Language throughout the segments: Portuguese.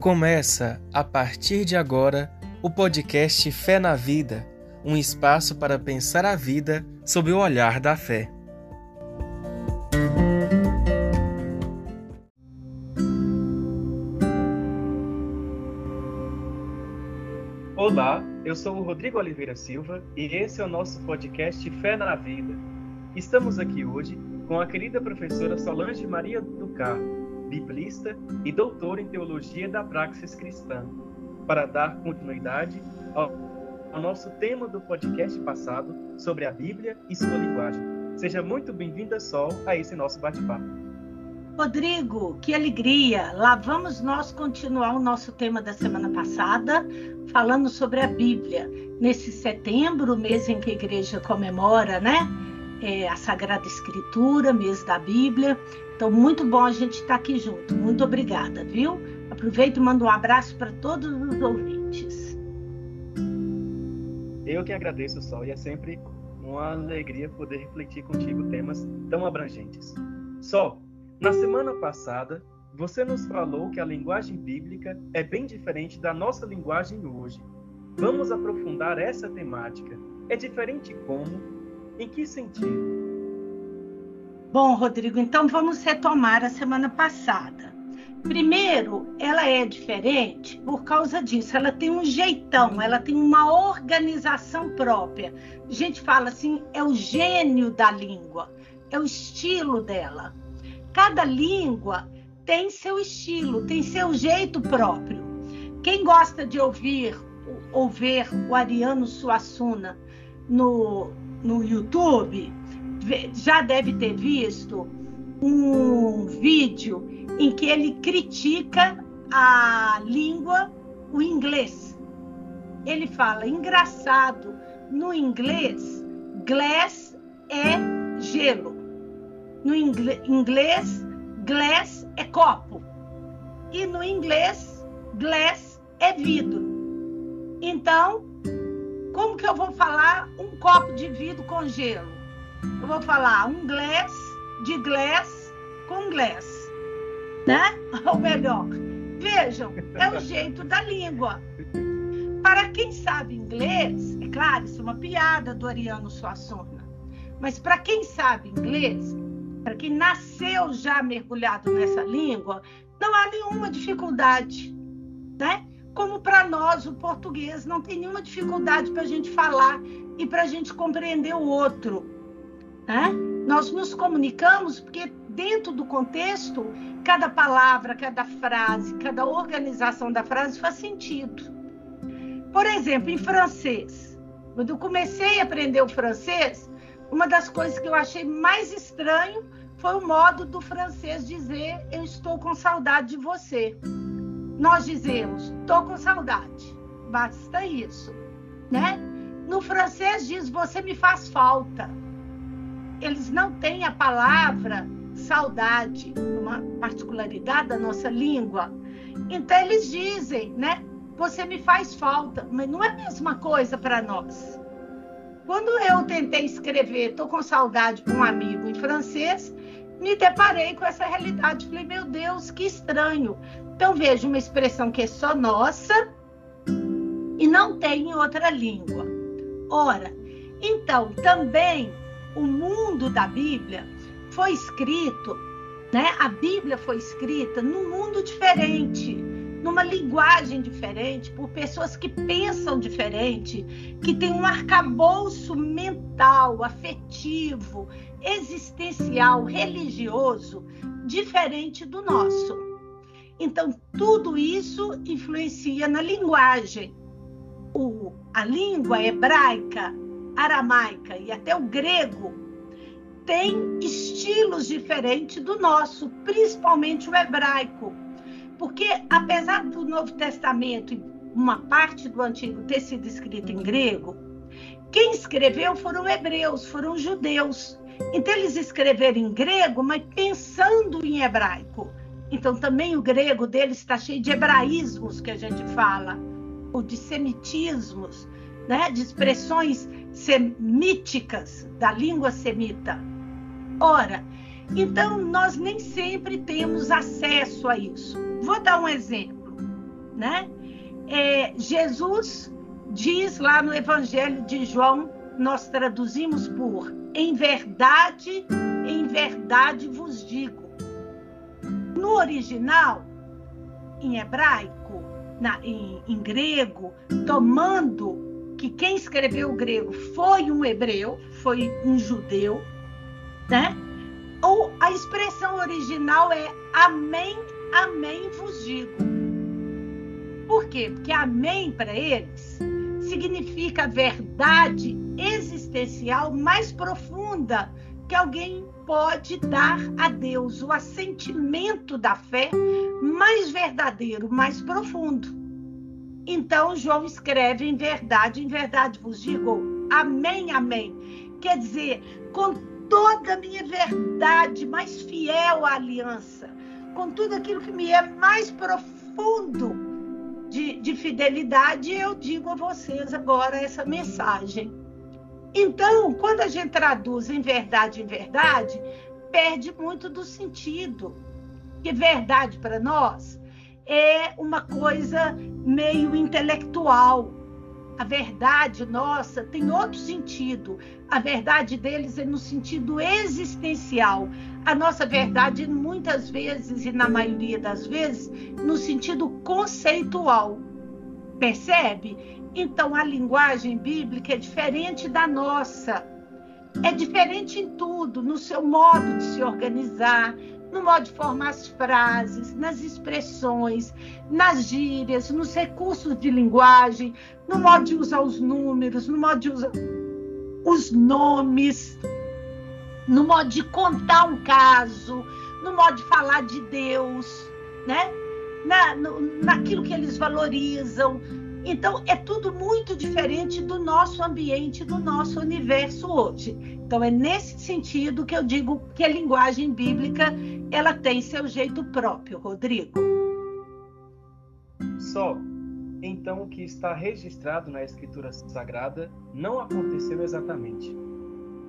Começa, a partir de agora, o podcast Fé na Vida um espaço para pensar a vida sob o olhar da fé. Olá, eu sou o Rodrigo Oliveira Silva e esse é o nosso podcast Fé na Vida. Estamos aqui hoje com a querida professora Solange Maria do Carmo biblista e doutor em teologia da praxis cristã, para dar continuidade ao, nosso tema do podcast passado sobre a Bíblia e sua linguagem. Seja muito bem-vinda, Sol, a esse nosso bate-papo. Rodrigo, que alegria! Lá vamos nós continuar o nosso tema da semana passada, falando sobre a Bíblia. Nesse setembro, mês em que a igreja comemora, né? É, a Sagrada Escritura, mês da Bíblia. Então, muito bom a gente estar aqui junto. Muito obrigada, viu? Aproveito e mando um abraço para todos os ouvintes. Eu que agradeço, Sol, e é sempre uma alegria poder refletir contigo temas tão abrangentes. Sol, na semana passada, você nos falou que a linguagem bíblica é bem diferente da nossa linguagem hoje. Vamos aprofundar essa temática. É diferente como? Em que sentido? Bom, Rodrigo, então vamos retomar a semana passada. Primeiro, ela é diferente por causa disso. Ela tem um jeitão, ela tem uma organização própria. A gente fala assim, é o gênio da língua, é o estilo dela. Cada língua tem seu estilo, tem seu jeito próprio. Quem gosta de ouvir ou ver o Ariano Suassuna no, no YouTube, já deve ter visto um vídeo em que ele critica a língua, o inglês. Ele fala, engraçado, no inglês, glass é gelo. No inglês, glass é copo. E no inglês, glass é vidro. Então, como que eu vou falar um copo de vidro com gelo? Vou falar um glass de glass com glass, né? Ou melhor, vejam, é o jeito da língua. Para quem sabe inglês, é claro, isso é uma piada do Ariano Suassuna, mas para quem sabe inglês, para quem nasceu já mergulhado nessa língua, não há nenhuma dificuldade, né? Como para nós, o português, não tem nenhuma dificuldade para a gente falar e para a gente compreender o outro. Né? Nós nos comunicamos porque, dentro do contexto, cada palavra, cada frase, cada organização da frase faz sentido. Por exemplo, em francês, quando eu comecei a aprender o francês, uma das coisas que eu achei mais estranho foi o modo do francês dizer eu estou com saudade de você. Nós dizemos estou com saudade, basta isso, né? No francês diz você me faz falta eles não têm a palavra saudade, uma particularidade da nossa língua. Então eles dizem, né? Você me faz falta, mas não é a mesma coisa para nós. Quando eu tentei escrever, estou com saudade para um amigo em francês, me deparei com essa realidade. Falei, meu Deus, que estranho. Então vejo uma expressão que é só nossa e não tem em outra língua. Ora, então também o mundo da Bíblia foi escrito, né? A Bíblia foi escrita num mundo diferente, numa linguagem diferente, por pessoas que pensam diferente, que têm um arcabouço mental, afetivo, existencial, religioso diferente do nosso. Então, tudo isso influencia na linguagem. O, a língua hebraica aramaica e até o grego tem estilos diferentes do nosso, principalmente o hebraico. Porque apesar do Novo Testamento e uma parte do Antigo ter sido escrito em grego, quem escreveu foram hebreus, foram judeus. Então eles escreveram em grego, mas pensando em hebraico. Então também o grego deles está cheio de hebraísmos que a gente fala, ou de semitismos, né? de expressões semíticas da língua semita. Ora, então nós nem sempre temos acesso a isso. Vou dar um exemplo. né? É, Jesus diz lá no Evangelho de João, nós traduzimos por em verdade, em verdade vos digo. No original, em hebraico, na, em, em grego, tomando que quem escreveu o grego foi um hebreu, foi um judeu, né? Ou a expressão original é amém, amém vos digo. Por quê? Porque amém para eles significa a verdade existencial mais profunda que alguém pode dar a Deus, o assentimento da fé mais verdadeiro, mais profundo. Então João escreve em verdade, em verdade vos digo, amém, amém. Quer dizer, com toda a minha verdade, mais fiel à aliança, com tudo aquilo que me é mais profundo de, de fidelidade, eu digo a vocês agora essa mensagem. Então, quando a gente traduz em verdade em verdade, perde muito do sentido. Que verdade para nós é uma coisa meio intelectual, a verdade nossa tem outro sentido. A verdade deles é no sentido existencial. A nossa verdade, muitas vezes, e na maioria das vezes, no sentido conceitual. Percebe? Então, a linguagem bíblica é diferente da nossa. É diferente em tudo, no seu modo de se organizar, no modo de formar as frases, nas expressões, nas gírias, nos recursos de linguagem, no modo de usar os números, no modo de usar os nomes, no modo de contar um caso, no modo de falar de Deus, né? Na, no, naquilo que eles valorizam. Então, é tudo muito diferente do nosso ambiente, do nosso universo hoje. Então, é nesse sentido que eu digo que a linguagem bíblica ela tem seu jeito próprio, Rodrigo. Só então o que está registrado na Escritura Sagrada não aconteceu exatamente.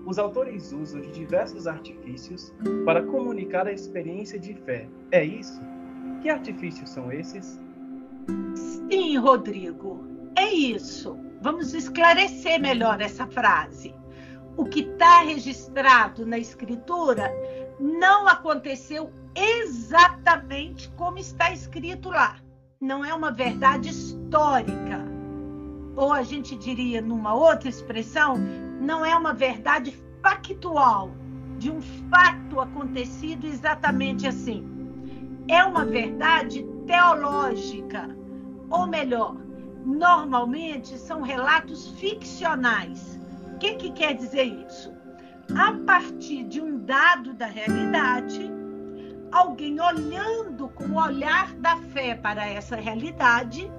Os autores usam de diversos artifícios para comunicar a experiência de fé. É isso? Que artifícios são esses? Sim, Rodrigo, é isso. Vamos esclarecer melhor essa frase. O que está registrado na Escritura não aconteceu exatamente como está escrito lá. Não é uma verdade histórica. Ou a gente diria, numa outra expressão, não é uma verdade factual, de um fato acontecido exatamente assim. É uma verdade teológica, ou melhor, normalmente são relatos ficcionais. O que, que quer dizer isso? a partir de um dado da realidade, alguém olhando com o olhar da fé para essa realidade,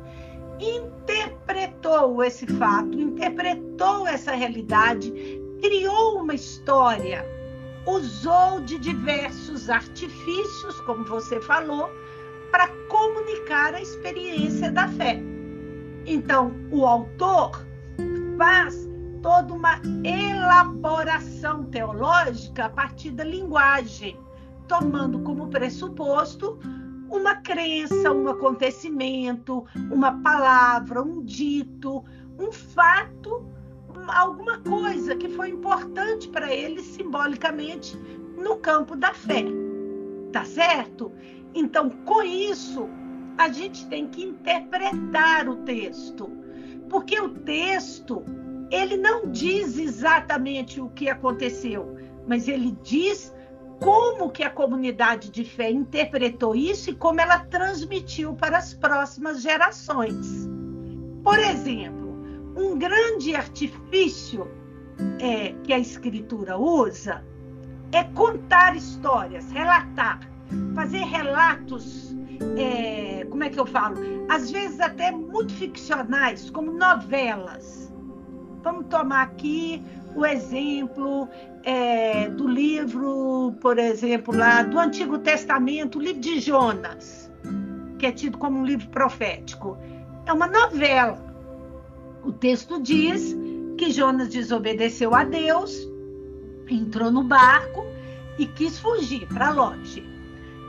interpretou esse fato, interpretou essa realidade, criou uma história, usou de diversos artifícios, como você falou, para comunicar a experiência da fé. Então, o autor faz toda uma elaboração teológica a partir da linguagem, tomando como pressuposto uma crença, um acontecimento, uma palavra, um dito, um fato, alguma coisa que foi importante para ele simbolicamente no campo da fé. Tá certo? Então, com isso, a gente tem que interpretar o texto, porque o texto ele não diz exatamente o que aconteceu, mas ele diz como que a comunidade de fé interpretou isso e como ela transmitiu para as próximas gerações. Por exemplo, um grande artifício é, que a escritura usa é contar histórias, relatar, fazer relatos, é, como é que eu falo? Às vezes até muito ficcionais, como novelas Vamos tomar aqui o exemplo é, do livro, por exemplo, lá do Antigo Testamento, o livro de Jonas, que é tido como um livro profético. É uma novela. O texto diz que Jonas desobedeceu a Deus, entrou no barco e quis fugir para longe.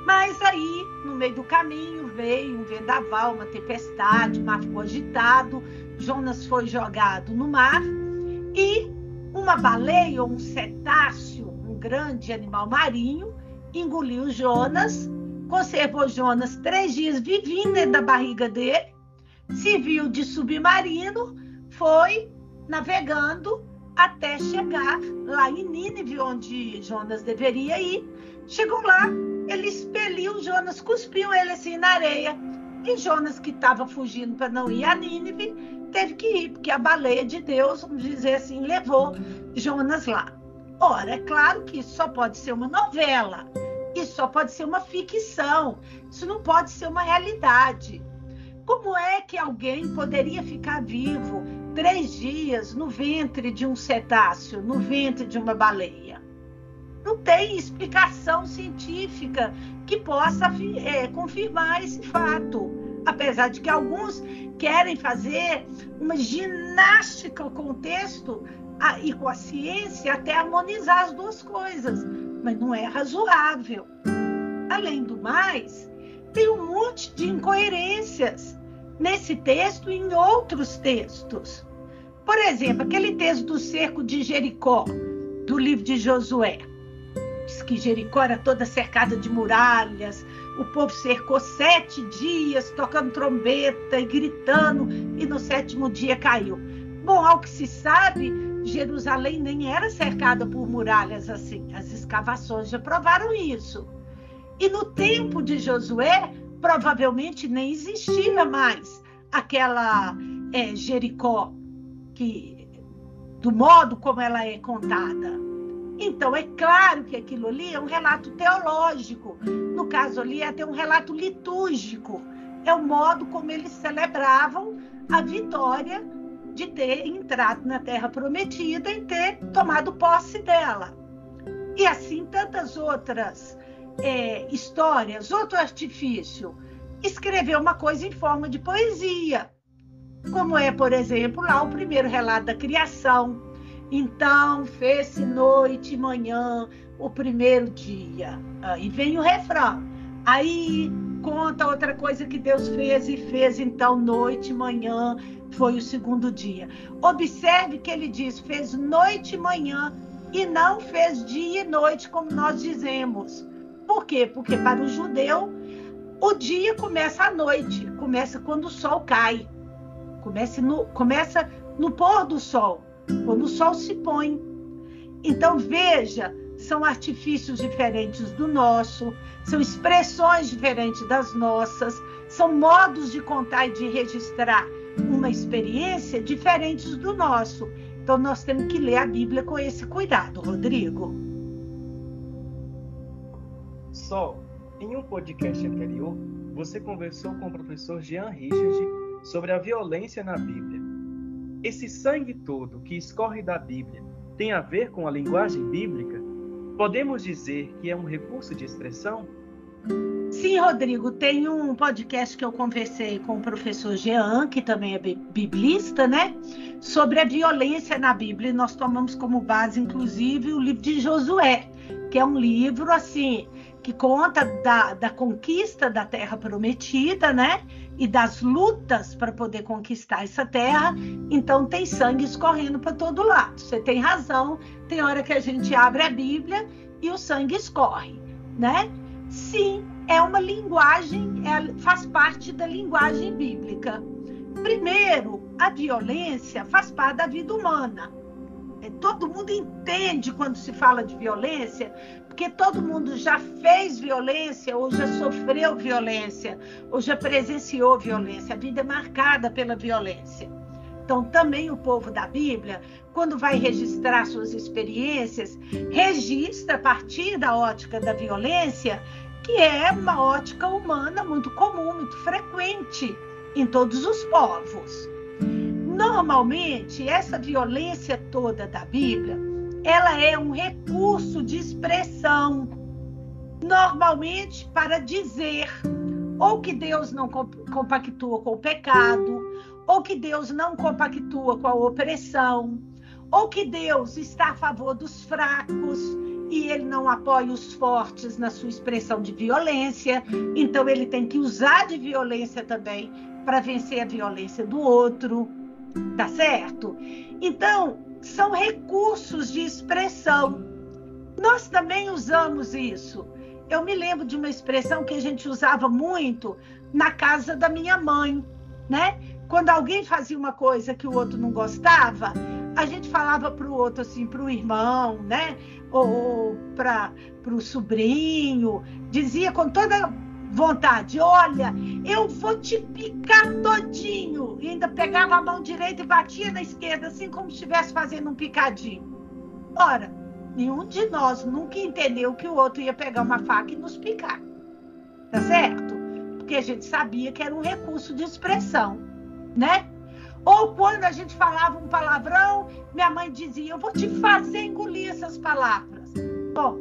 Mas aí, no meio do caminho, veio um vendaval, uma tempestade, o mar ficou agitado, Jonas foi jogado no mar e uma baleia ou um cetáceo, um grande animal marinho, engoliu Jonas, conservou Jonas três dias vivinho dentro da barriga dele, se viu de submarino, foi navegando até chegar lá em Nínive, onde Jonas deveria ir. Chegou lá, ele expeliu Jonas, cuspiu ele assim na areia. E Jonas, que estava fugindo para não ir a Nínive, teve que ir, porque a baleia de Deus, vamos dizer assim, levou Jonas lá. Ora, é claro que isso só pode ser uma novela, isso só pode ser uma ficção, isso não pode ser uma realidade. Como é que alguém poderia ficar vivo três dias no ventre de um cetáceo, no ventre de uma baleia? Não tem explicação científica que possa é, confirmar esse fato. Apesar de que alguns querem fazer uma ginástica com o texto e com a ciência até harmonizar as duas coisas, mas não é razoável. Além do mais, tem um monte de incoerências nesse texto e em outros textos. Por exemplo, aquele texto do cerco de Jericó, do livro de Josué que Jericó era toda cercada de muralhas. O povo cercou sete dias, tocando trombeta e gritando, e no sétimo dia caiu. Bom, ao que se sabe, Jerusalém nem era cercada por muralhas assim. As escavações já provaram isso. E no tempo de Josué, provavelmente nem existia mais aquela é, Jericó que do modo como ela é contada. Então, é claro que aquilo ali é um relato teológico. No caso ali, é até um relato litúrgico. É o modo como eles celebravam a vitória de ter entrado na terra prometida e ter tomado posse dela. E assim tantas outras é, histórias, outro artifício. Escrever uma coisa em forma de poesia, como é, por exemplo, lá o primeiro relato da criação, então fez-se noite e manhã o primeiro dia. Aí vem o refrão. Aí conta outra coisa que Deus fez e fez então noite e manhã foi o segundo dia. Observe que ele diz: fez noite e manhã e não fez dia e noite, como nós dizemos. Por quê? Porque para o judeu o dia começa à noite, começa quando o sol cai, começa no, começa no pôr do sol quando o sol se põe. Então, veja, são artifícios diferentes do nosso, são expressões diferentes das nossas, são modos de contar e de registrar uma experiência diferentes do nosso. Então, nós temos que ler a Bíblia com esse cuidado, Rodrigo. Sol, em um podcast anterior, você conversou com o professor Jean Richard sobre a violência na Bíblia. Esse sangue todo que escorre da Bíblia tem a ver com a linguagem bíblica? Podemos dizer que é um recurso de expressão? Sim, Rodrigo, tem um podcast que eu conversei com o professor Jean, que também é biblista, né? Sobre a violência na Bíblia. E nós tomamos como base, inclusive, o livro de Josué, que é um livro, assim, que conta da, da conquista da terra prometida, né? e das lutas para poder conquistar essa terra, então tem sangue escorrendo para todo lado. Você tem razão, tem hora que a gente abre a Bíblia e o sangue escorre, né? Sim, é uma linguagem, é, faz parte da linguagem bíblica. Primeiro, a violência faz parte da vida humana. É, todo mundo entende quando se fala de violência, porque todo mundo já fez violência, ou já sofreu violência, ou já presenciou violência. A vida é marcada pela violência. Então, também o povo da Bíblia, quando vai registrar suas experiências, registra a partir da ótica da violência, que é uma ótica humana muito comum, muito frequente em todos os povos. Normalmente, essa violência toda da Bíblia ela é um recurso de expressão, normalmente para dizer ou que Deus não compactua com o pecado, ou que Deus não compactua com a opressão, ou que Deus está a favor dos fracos e ele não apoia os fortes na sua expressão de violência, então ele tem que usar de violência também para vencer a violência do outro, tá certo? Então, são recursos de expressão. Nós também usamos isso. Eu me lembro de uma expressão que a gente usava muito na casa da minha mãe, né? Quando alguém fazia uma coisa que o outro não gostava, a gente falava para o outro assim, para o irmão, né? Ou para o sobrinho, dizia com toda vontade: Olha, eu vou te picar todinho. E ainda pegava a mão direita e batia na esquerda, assim como se estivesse fazendo um picadinho. Ora, nenhum de nós nunca entendeu que o outro ia pegar uma faca e nos picar. Tá certo? Porque a gente sabia que era um recurso de expressão, né? Ou quando a gente falava um palavrão, minha mãe dizia: Eu vou te fazer engolir essas palavras. Bom,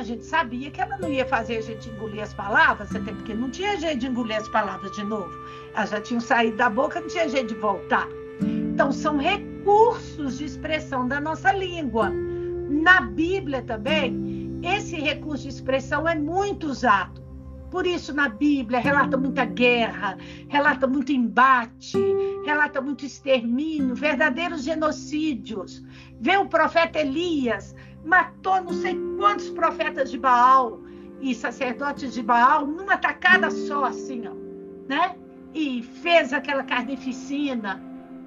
a gente sabia que ela não ia fazer a gente engolir as palavras, até porque não tinha jeito de engolir as palavras de novo. Elas já tinham saído da boca, não tinha jeito de voltar. Então, são recursos de expressão da nossa língua. Na Bíblia também, esse recurso de expressão é muito usado. Por isso, na Bíblia, relata muita guerra, relata muito embate, relata muito extermínio, verdadeiros genocídios. Vê o profeta Elias, matou não sei quantos profetas de Baal e sacerdotes de Baal numa tacada só, assim, ó, né? E fez aquela carnificina.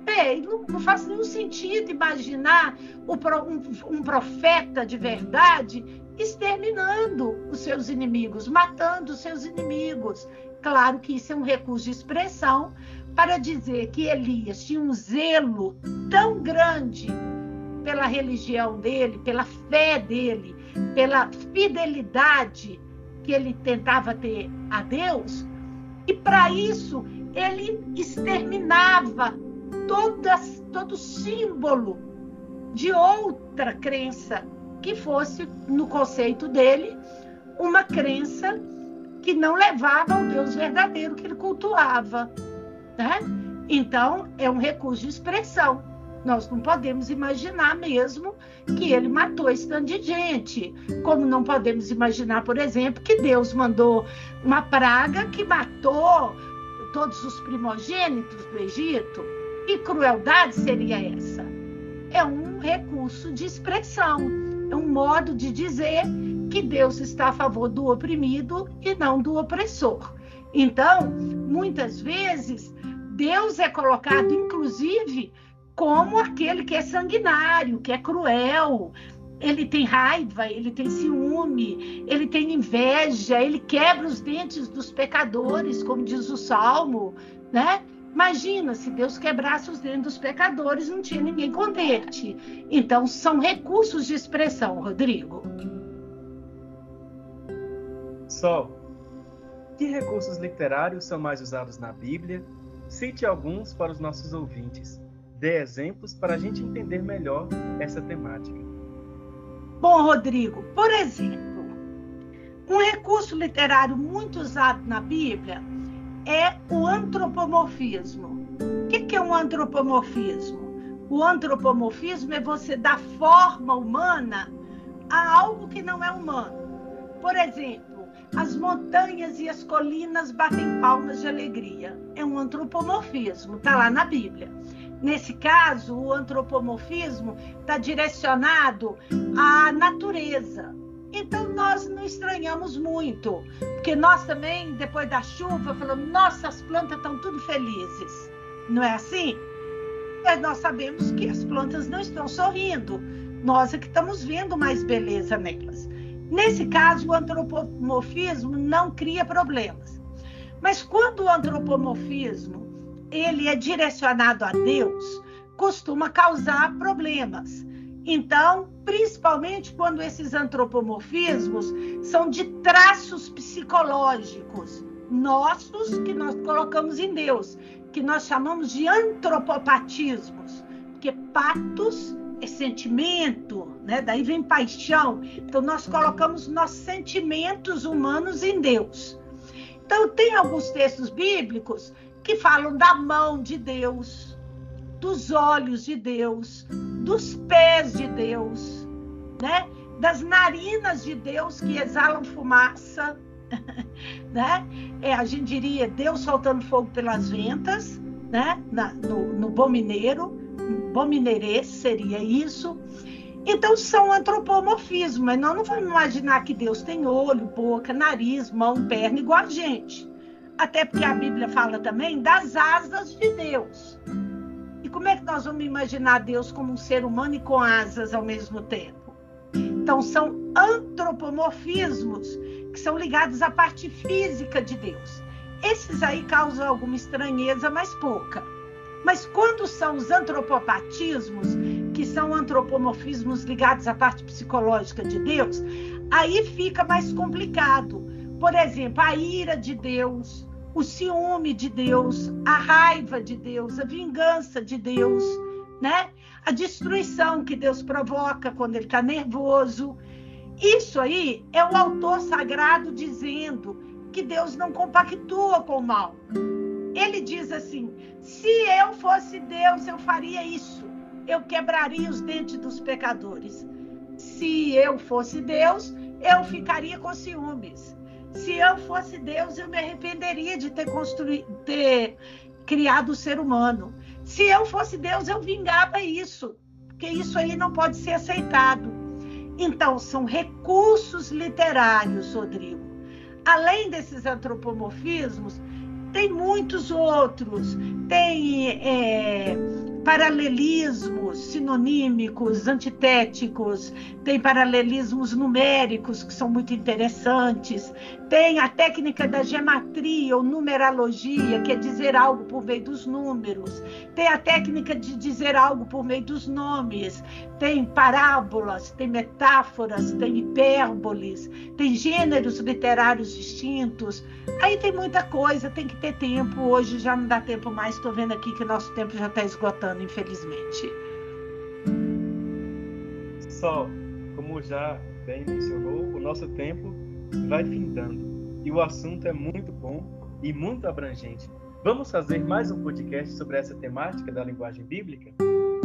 Bem, não, não faz nenhum sentido imaginar um, um profeta de verdade exterminando os seus inimigos, matando os seus inimigos. Claro que isso é um recurso de expressão para dizer que Elias tinha um zelo tão grande pela religião dele, pela fé dele, pela fidelidade que ele tentava ter a Deus, e para isso ele exterminava todas, todo símbolo de outra crença que fosse, no conceito dele, uma crença que não levava ao Deus verdadeiro que ele cultuava. Né? Então, é um recurso de expressão. Nós não podemos imaginar mesmo que ele matou esse tanto de gente. Como não podemos imaginar, por exemplo, que Deus mandou uma praga que matou todos os primogênitos do Egito. Que crueldade seria essa? É um recurso de expressão um modo de dizer que Deus está a favor do oprimido e não do opressor. Então, muitas vezes, Deus é colocado, inclusive, como aquele que é sanguinário, que é cruel. Ele tem raiva, ele tem ciúme, ele tem inveja, ele quebra os dentes dos pecadores, como diz o Salmo, né? Imagina se Deus quebrasse os dentes dos pecadores, não tinha ninguém contente. Então, são recursos de expressão, Rodrigo. Sol, que recursos literários são mais usados na Bíblia? Cite alguns para os nossos ouvintes. Dê exemplos para a gente entender melhor essa temática. Bom, Rodrigo, por exemplo, um recurso literário muito usado na Bíblia é o antropomorfismo. O que é um antropomorfismo? O antropomorfismo é você dar forma humana a algo que não é humano. Por exemplo, as montanhas e as colinas batem palmas de alegria. É um antropomorfismo, está lá na Bíblia. Nesse caso, o antropomorfismo está direcionado à natureza, então nós não estranhamos muito, porque nós também, depois da chuva, falamos: nossas plantas estão tudo felizes. Não é assim? Mas nós sabemos que as plantas não estão sorrindo. Nós é que estamos vendo mais beleza nelas. Nesse caso, o antropomorfismo não cria problemas. Mas quando o antropomorfismo ele é direcionado a Deus, costuma causar problemas. Então, principalmente quando esses antropomorfismos são de traços psicológicos nossos que nós colocamos em Deus, que nós chamamos de antropopatismos, porque patos é sentimento, né? Daí vem paixão. Então nós colocamos nossos sentimentos humanos em Deus. Então tem alguns textos bíblicos que falam da mão de Deus, dos olhos de Deus, dos pés de Deus, né? das narinas de Deus que exalam fumaça, né? É, a gente diria Deus soltando fogo pelas ventas, né? Na, no, no bom mineiro, bom mineirês seria isso. Então são antropomorfismos, mas nós não vamos imaginar que Deus tem olho, boca, nariz, mão, perna igual a gente. Até porque a Bíblia fala também das asas de Deus. Como é que nós vamos imaginar Deus como um ser humano e com asas ao mesmo tempo? Então são antropomorfismos que são ligados à parte física de Deus. Esses aí causam alguma estranheza, mas pouca. Mas quando são os antropopatismos, que são antropomorfismos ligados à parte psicológica de Deus, aí fica mais complicado. Por exemplo, a ira de Deus, o ciúme de Deus, a raiva de Deus, a vingança de Deus, né? A destruição que Deus provoca quando ele está nervoso. Isso aí é o autor sagrado dizendo que Deus não compactua com o mal. Ele diz assim: se eu fosse Deus, eu faria isso. Eu quebraria os dentes dos pecadores. Se eu fosse Deus, eu ficaria com ciúmes. Se eu fosse Deus, eu me arrependeria de ter construído, ter criado o ser humano. Se eu fosse Deus, eu vingava isso, porque isso aí não pode ser aceitado. Então, são recursos literários, Rodrigo. Além desses antropomorfismos, tem muitos outros. Tem é, paralelismos sinonímicos, antitéticos, tem paralelismos numéricos que são muito interessantes, tem a técnica da gematria ou numerologia, que é dizer algo por meio dos números, tem a técnica de dizer algo por meio dos nomes, tem parábolas, tem metáforas, tem hipérboles, tem gêneros literários distintos. Aí tem muita coisa, tem que ter tempo. Hoje já não dá tempo mais, estou vendo aqui que nosso tempo já está esgotando, infelizmente. Só, como já bem mencionou, o nosso tempo vai findando e o assunto é muito bom e muito abrangente. Vamos fazer mais um podcast sobre essa temática da linguagem bíblica?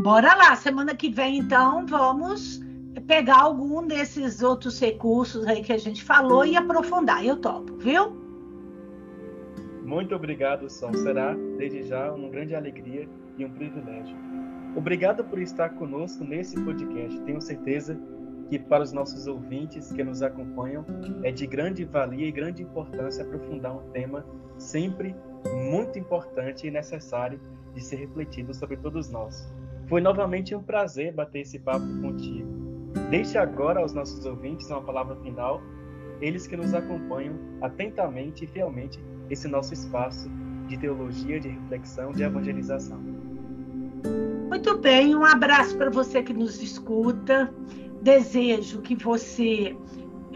Bora lá, semana que vem então vamos pegar algum desses outros recursos aí que a gente falou e aprofundar. Eu topo, viu? Muito obrigado, Sol. Será, desde já, uma grande alegria e um privilégio. Obrigado por estar conosco nesse podcast. Tenho certeza que para os nossos ouvintes que nos acompanham é de grande valia e grande importância aprofundar um tema sempre muito importante e necessário de ser refletido sobre todos nós. Foi novamente um prazer bater esse papo contigo. Deixe agora aos nossos ouvintes uma palavra final, eles que nos acompanham atentamente e fielmente esse nosso espaço de teologia, de reflexão, de evangelização. Muito bem, um abraço para você que nos escuta. Desejo que você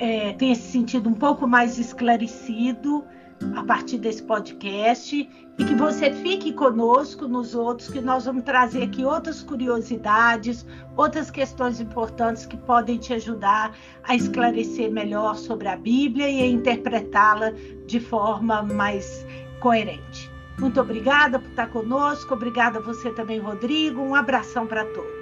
é, tenha se sentido um pouco mais esclarecido a partir desse podcast e que você fique conosco nos outros, que nós vamos trazer aqui outras curiosidades, outras questões importantes que podem te ajudar a esclarecer melhor sobre a Bíblia e a interpretá-la de forma mais coerente. Muito obrigada por estar conosco, obrigada a você também, Rodrigo. Um abração para todos.